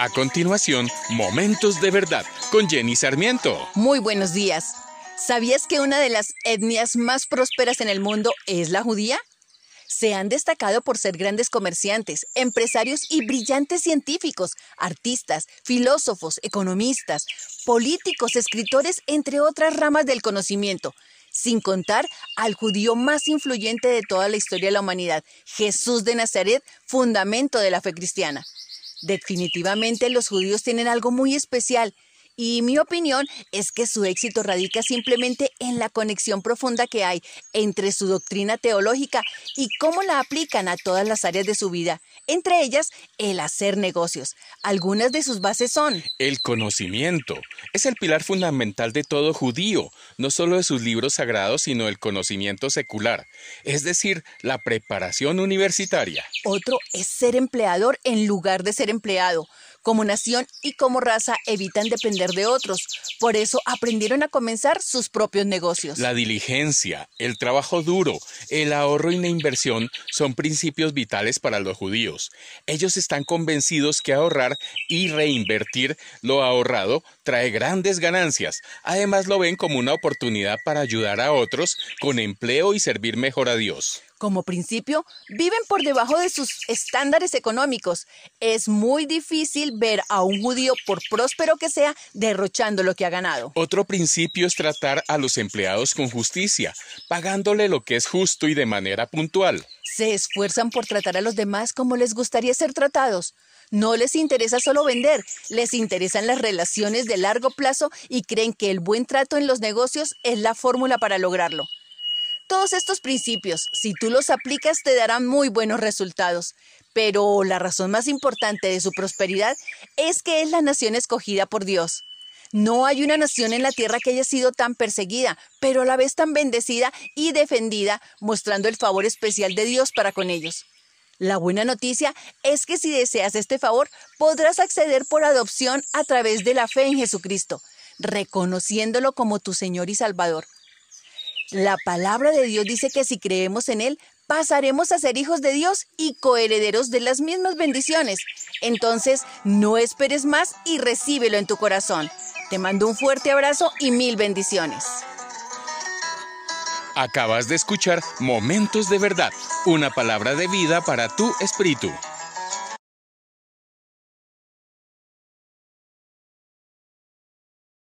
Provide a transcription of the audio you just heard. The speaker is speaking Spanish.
A continuación, Momentos de Verdad con Jenny Sarmiento. Muy buenos días. ¿Sabías que una de las etnias más prósperas en el mundo es la judía? Se han destacado por ser grandes comerciantes, empresarios y brillantes científicos, artistas, filósofos, economistas, políticos, escritores, entre otras ramas del conocimiento, sin contar al judío más influyente de toda la historia de la humanidad, Jesús de Nazaret, fundamento de la fe cristiana. Definitivamente los judíos tienen algo muy especial y mi opinión es que su éxito radica simplemente en la conexión profunda que hay entre su doctrina teológica y cómo la aplican a todas las áreas de su vida, entre ellas el hacer negocios. Algunas de sus bases son el conocimiento. Es el pilar fundamental de todo judío, no solo de sus libros sagrados, sino el conocimiento secular, es decir, la preparación universitaria. Otro es ser empleador en lugar de ser empleado. Como nación y como raza evitan depender de otros. Por eso aprendieron a comenzar sus propios negocios. La diligencia, el trabajo duro, el ahorro y la inversión son principios vitales para los judíos. Ellos están convencidos que ahorrar y reinvertir lo ahorrado trae grandes ganancias. Además lo ven como una oportunidad para ayudar a otros con empleo y servir mejor a Dios. Como principio, viven por debajo de sus estándares económicos. Es muy difícil ver a un judío, por próspero que sea, derrochando lo que ha ganado. Otro principio es tratar a los empleados con justicia, pagándole lo que es justo y de manera puntual. Se esfuerzan por tratar a los demás como les gustaría ser tratados. No les interesa solo vender, les interesan las relaciones de largo plazo y creen que el buen trato en los negocios es la fórmula para lograrlo. Todos estos principios, si tú los aplicas, te darán muy buenos resultados. Pero la razón más importante de su prosperidad es que es la nación escogida por Dios. No hay una nación en la tierra que haya sido tan perseguida, pero a la vez tan bendecida y defendida, mostrando el favor especial de Dios para con ellos. La buena noticia es que si deseas este favor, podrás acceder por adopción a través de la fe en Jesucristo, reconociéndolo como tu Señor y Salvador. La palabra de Dios dice que si creemos en Él, pasaremos a ser hijos de Dios y coherederos de las mismas bendiciones. Entonces, no esperes más y recíbelo en tu corazón. Te mando un fuerte abrazo y mil bendiciones. Acabas de escuchar Momentos de Verdad, una palabra de vida para tu espíritu.